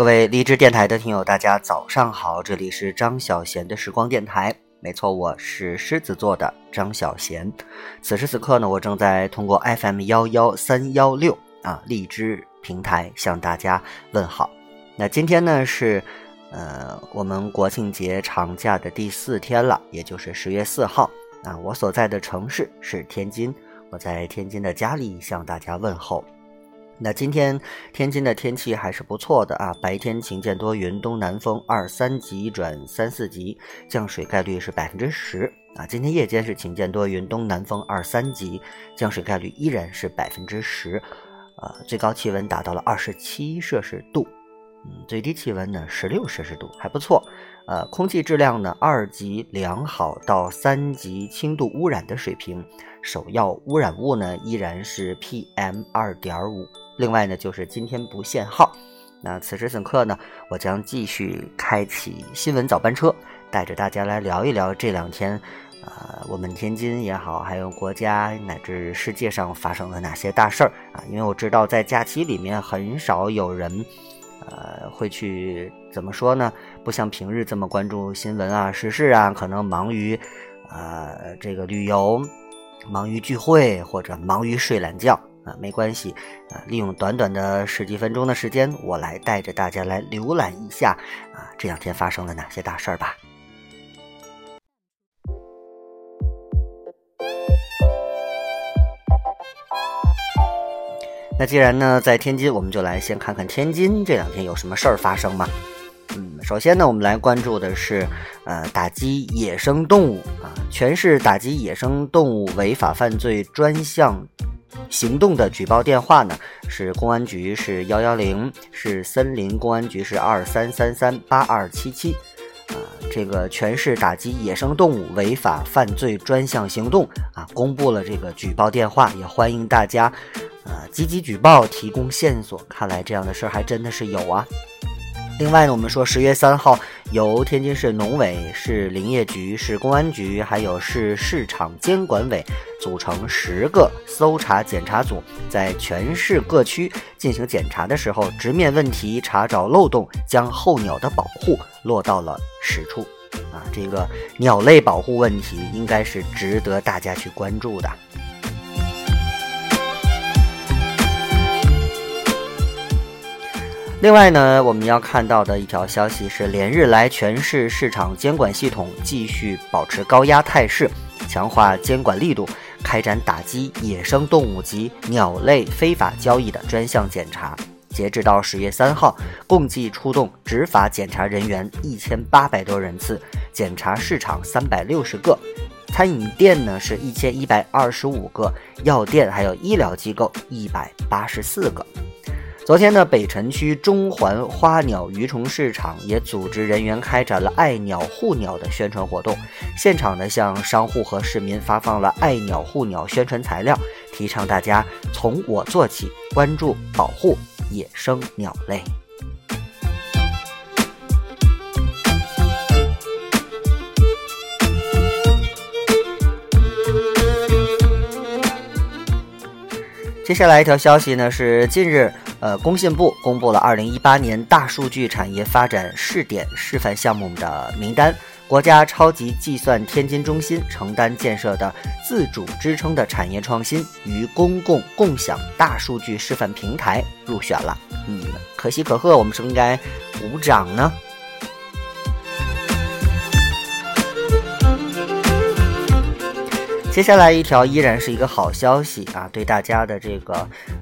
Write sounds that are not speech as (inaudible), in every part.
各位荔枝电台的听友，大家早上好，这里是张小贤的时光电台。没错，我是狮子座的张小贤。此时此刻呢，我正在通过 FM 幺幺三幺六啊荔枝平台向大家问好。那今天呢是呃我们国庆节长假的第四天了，也就是十月四号啊。我所在的城市是天津，我在天津的家里向大家问候。那今天天津的天气还是不错的啊，白天晴间多云，东南风二三级转三四级，降水概率是百分之十啊。今天夜间是晴间多云，东南风二三级，降水概率依然是百分之十，呃，最高气温达到了二十七摄氏度，嗯，最低气温呢十六摄氏度，还不错。呃，空气质量呢二级良好到三级轻度污染的水平，首要污染物呢依然是 PM 二点五。另外呢，就是今天不限号。那此时此刻呢，我将继续开启新闻早班车，带着大家来聊一聊这两天，呃，我们天津也好，还有国家乃至世界上发生了哪些大事儿啊？因为我知道在假期里面很少有人，呃，会去怎么说呢？不像平日这么关注新闻啊、时事啊，可能忙于，呃，这个旅游，忙于聚会，或者忙于睡懒觉。啊，没关系，啊，利用短短的十几分钟的时间，我来带着大家来浏览一下，啊，这两天发生了哪些大事儿吧。那既然呢，在天津，我们就来先看看天津这两天有什么事儿发生嘛。嗯，首先呢，我们来关注的是，呃，打击野生动物啊，全市打击野生动物违法犯罪专项。行动的举报电话呢是公安局是幺幺零，是森林公安局是二三三三八二七七，啊，这个全市打击野生动物违法犯罪专项行动啊，公布了这个举报电话，也欢迎大家，呃，积极举报，提供线索。看来这样的事儿还真的是有啊。另外呢，我们说十月三号，由天津市农委、市林业局、市公安局，还有市市场监管委组成十个搜查检查组，在全市各区进行检查的时候，直面问题，查找漏洞，将候鸟的保护落到了实处。啊，这个鸟类保护问题应该是值得大家去关注的。另外呢，我们要看到的一条消息是，连日来全市市场监管系统继续保持高压态势，强化监管力度，开展打击野生动物及鸟类非法交易的专项检查。截止到十月三号，共计出动执法检查人员一千八百多人次，检查市场三百六十个，餐饮店呢是一千一百二十五个，药店还有医疗机构一百八十四个。昨天呢，北辰区中环花鸟鱼虫市场也组织人员开展了爱鸟护鸟的宣传活动，现场呢向商户和市民发放了爱鸟护鸟宣传材料，提倡大家从我做起，关注保护野生鸟类。接下来一条消息呢，是近日。呃，工信部公布了二零一八年大数据产业发展试点示范项目的名单，国家超级计算天津中心承担建设的自主支撑的产业创新与公共共享大数据示范平台入选了。嗯，可喜可贺，我们是不是应该鼓掌呢？接下来一条依然是一个好消息啊，对大家的这个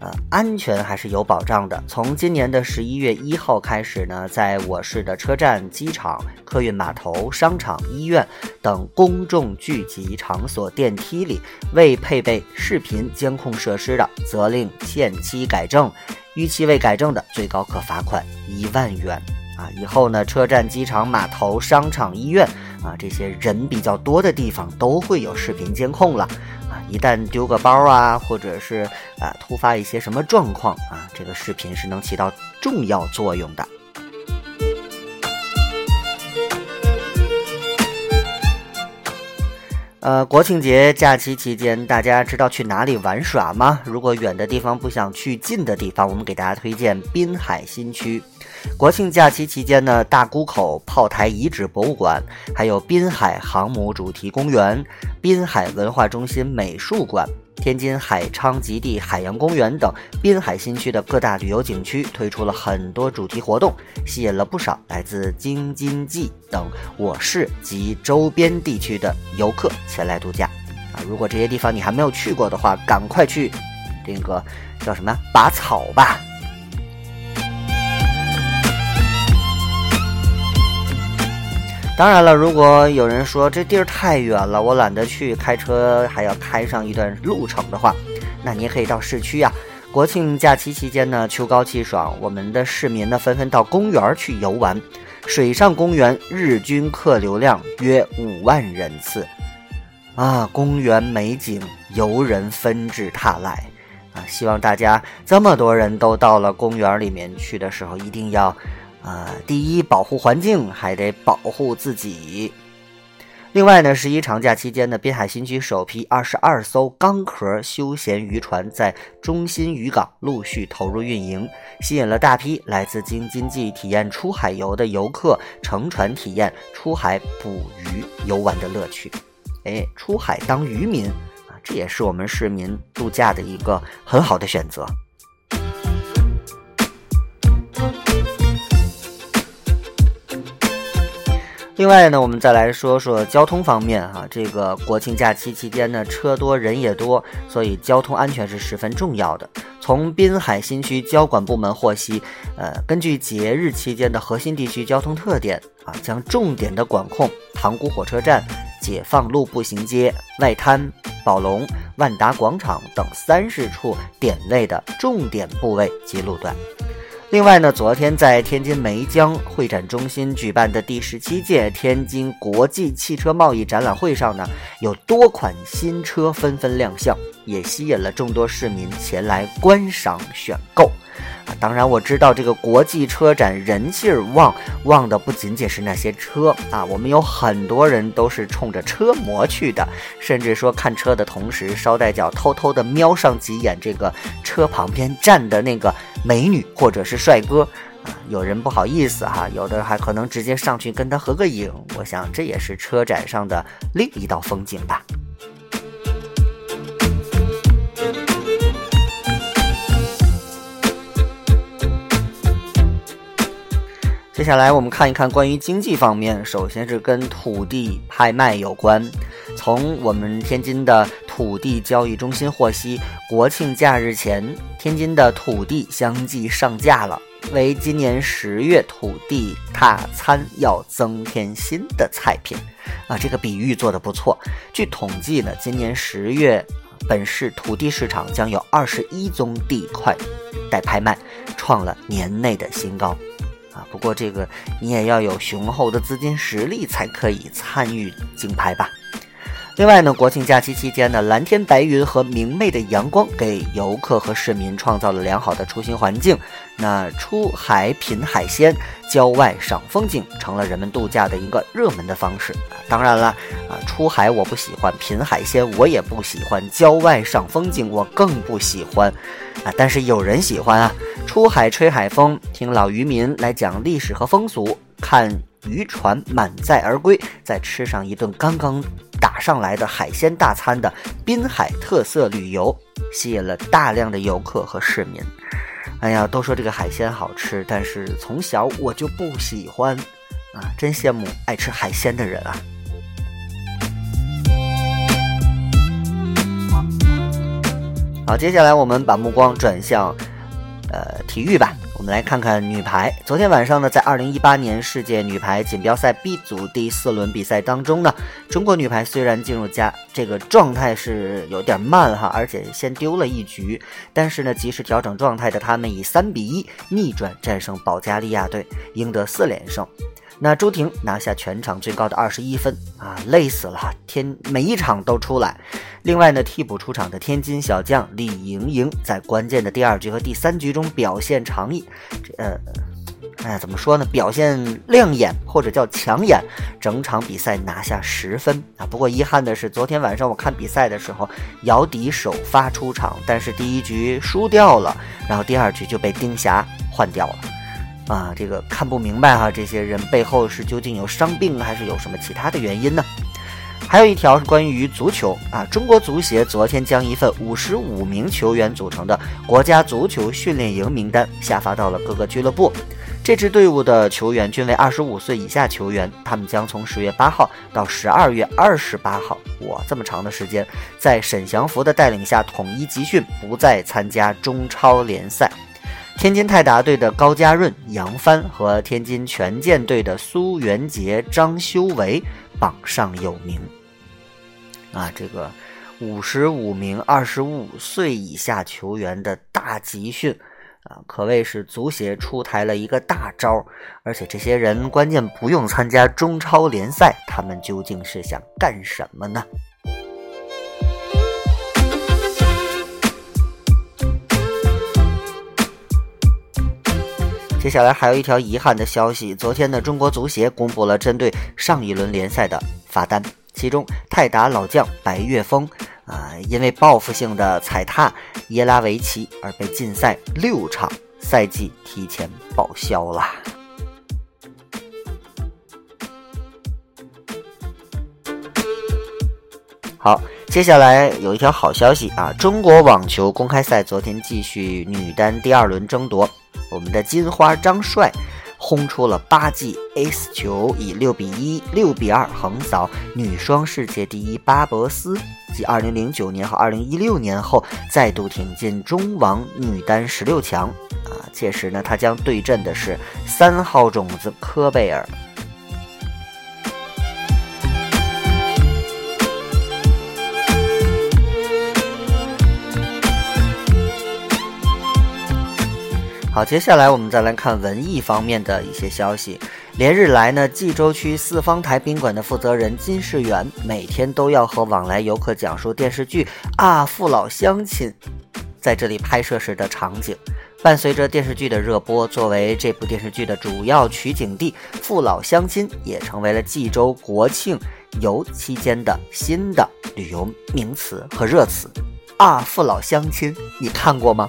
呃安全还是有保障的。从今年的十一月一号开始呢，在我市的车站、机场、客运码头、商场、医院等公众聚集场所电梯里，未配备视频监控设施的，责令限期改正；逾期未改正的，最高可罚款一万元。啊，以后呢，车站、机场、码头、商场、医院。啊，这些人比较多的地方都会有视频监控了，啊，一旦丢个包啊，或者是啊突发一些什么状况啊，这个视频是能起到重要作用的。呃，国庆节假期期间，大家知道去哪里玩耍吗？如果远的地方不想去，近的地方，我们给大家推荐滨海新区。国庆假期期间呢，大沽口炮台遗址博物馆，还有滨海航母主题公园、滨海文化中心美术馆。天津海昌极地海洋公园等滨海新区的各大旅游景区推出了很多主题活动，吸引了不少来自京津冀等我市及周边地区的游客前来度假。啊，如果这些地方你还没有去过的话，赶快去，这个叫什么拔草吧。当然了，如果有人说这地儿太远了，我懒得去，开车还要开上一段路程的话，那你也可以到市区呀。国庆假期期间呢，秋高气爽，我们的市民呢纷纷到公园去游玩。水上公园日均客流量约五万人次，啊，公园美景，游人纷至沓来，啊，希望大家这么多人都到了公园里面去的时候，一定要。啊，第一保护环境，还得保护自己。另外呢，十一长假期间呢，滨海新区首批二十二艘钢壳休闲渔船在中心渔港陆续投入运营，吸引了大批来自京津冀体验出海游的游客乘船体验出海捕鱼游玩的乐趣。哎，出海当渔民啊，这也是我们市民度假的一个很好的选择。另外呢，我们再来说说交通方面哈。这个国庆假期期间呢，车多人也多，所以交通安全是十分重要的。从滨海新区交管部门获悉，呃，根据节日期间的核心地区交通特点啊，将重点的管控塘沽火车站、解放路步行街、外滩、宝龙、万达广场等三十处点位的重点部位及路段。另外呢，昨天在天津梅江会展中心举办的第十七届天津国际汽车贸易展览会上呢，有多款新车纷纷亮相，也吸引了众多市民前来观赏选购。当然我知道这个国际车展人气儿旺，旺的不仅仅是那些车啊，我们有很多人都是冲着车模去的，甚至说看车的同时捎带脚偷偷的瞄上几眼这个车旁边站的那个美女或者是帅哥 (laughs) 啊，有人不好意思哈，有的还可能直接上去跟他合个影，我想这也是车展上的另一道风景吧。接下来我们看一看关于经济方面，首先是跟土地拍卖有关。从我们天津的土地交易中心获悉，国庆假日前，天津的土地相继上架了，为今年十月土地大餐要增添新的菜品。啊，这个比喻做的不错。据统计呢，今年十月本市土地市场将有二十一宗地块待拍卖，创了年内的新高。啊，不过这个你也要有雄厚的资金实力才可以参与竞拍吧。另外呢，国庆假期期间呢，蓝天白云和明媚的阳光给游客和市民创造了良好的出行环境。那出海品海鲜、郊外赏风景，成了人们度假的一个热门的方式。当然了，啊，出海我不喜欢，品海鲜我也不喜欢，郊外赏风景我更不喜欢。啊，但是有人喜欢啊，出海吹海风，听老渔民来讲历史和风俗，看渔船满载而归，再吃上一顿刚刚。打上来的海鲜大餐的滨海特色旅游，吸引了大量的游客和市民。哎呀，都说这个海鲜好吃，但是从小我就不喜欢啊！真羡慕爱吃海鲜的人啊！好，接下来我们把目光转向呃体育吧。我们来看看女排。昨天晚上呢，在二零一八年世界女排锦标赛 B 组第四轮比赛当中呢，中国女排虽然进入加这个状态是有点慢哈，而且先丢了一局，但是呢，及时调整状态的她们以三比一逆转战胜保加利亚队，赢得四连胜。那朱婷拿下全场最高的二十一分啊，累死了！天，每一场都出来。另外呢，替补出场的天津小将李盈莹在关键的第二局和第三局中表现长意，呃，哎，怎么说呢？表现亮眼或者叫抢眼，整场比赛拿下十分啊。不过遗憾的是，昨天晚上我看比赛的时候，姚迪首发出场，但是第一局输掉了，然后第二局就被丁霞换掉了。啊，这个看不明白哈，这些人背后是究竟有伤病还是有什么其他的原因呢？还有一条是关于足球啊，中国足协昨天将一份五十五名球员组成的国家足球训练营名单下发到了各个俱乐部。这支队伍的球员均为二十五岁以下球员，他们将从十月八号到十二月二十八号，哇，这么长的时间，在沈祥福的带领下统一集训，不再参加中超联赛。天津泰达队的高家润、杨帆和天津权健队的苏元杰、张修为榜上有名。啊，这个五十五名二十五岁以下球员的大集训。啊，可谓是足协出台了一个大招，而且这些人关键不用参加中超联赛，他们究竟是想干什么呢？接下来还有一条遗憾的消息，昨天的中国足协公布了针对上一轮联赛的罚单，其中泰达老将白岳峰。啊，因为报复性的踩踏耶拉维奇而被禁赛六场，赛季提前报销了。好，接下来有一条好消息啊！中国网球公开赛昨天继续女单第二轮争夺，我们的金花张帅。轰出了八记 Ace 球，以六比一、六比二横扫女双世界第一巴博斯，继二零零九年和二零一六年后，再度挺进中网女单十六强。啊，届时呢，她将对阵的是三号种子科贝尔。好，接下来我们再来看文艺方面的一些消息。连日来呢，冀州区四方台宾馆的负责人金世元每天都要和往来游客讲述电视剧《啊父老乡亲》在这里拍摄时的场景。伴随着电视剧的热播，作为这部电视剧的主要取景地，父老乡亲也成为了冀州国庆游期间的新的旅游名词和热词。啊父老乡亲，你看过吗？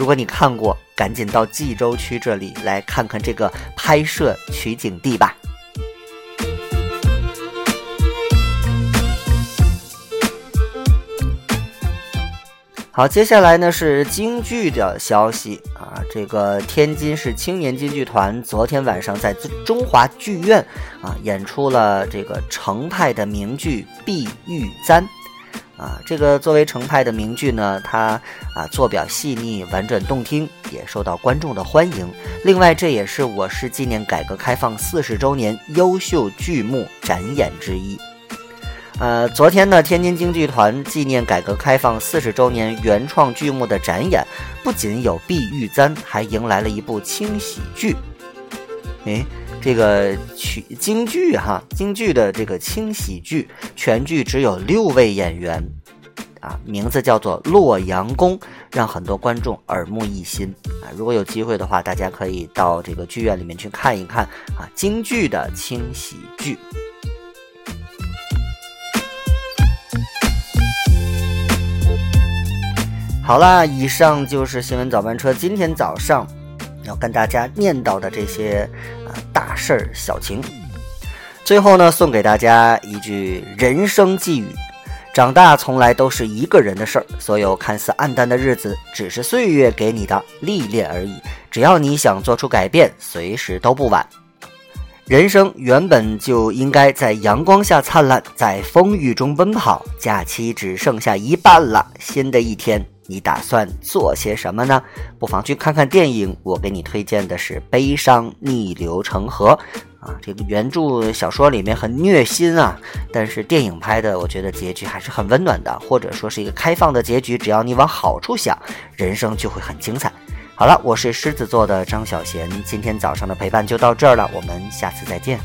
如果你看过，赶紧到冀州区这里来看看这个拍摄取景地吧。好，接下来呢是京剧的消息啊，这个天津市青年京剧团昨天晚上在中华剧院啊演出了这个程派的名剧《碧玉簪》。啊，这个作为程派的名剧呢，它啊作表细腻、婉转动听，也受到观众的欢迎。另外，这也是我市纪念改革开放四十周年优秀剧目展演之一。呃，昨天呢，天津京剧团纪念改革开放四十周年原创剧目的展演，不仅有《碧玉簪》，还迎来了一部轻喜剧。哎。这个曲京剧哈，京剧的这个轻喜剧，全剧只有六位演员，啊，名字叫做《洛阳宫》，让很多观众耳目一新啊。如果有机会的话，大家可以到这个剧院里面去看一看啊，京剧的轻喜剧。好啦，以上就是新闻早班车今天早上要跟大家念叨的这些。大事儿小情，最后呢，送给大家一句人生寄语：长大从来都是一个人的事儿，所有看似暗淡的日子，只是岁月给你的历练而已。只要你想做出改变，随时都不晚。人生原本就应该在阳光下灿烂，在风雨中奔跑。假期只剩下一半了，新的一天。你打算做些什么呢？不妨去看看电影。我给你推荐的是《悲伤逆流成河》啊，这个原著小说里面很虐心啊，但是电影拍的，我觉得结局还是很温暖的，或者说是一个开放的结局。只要你往好处想，人生就会很精彩。好了，我是狮子座的张小贤，今天早上的陪伴就到这儿了，我们下次再见。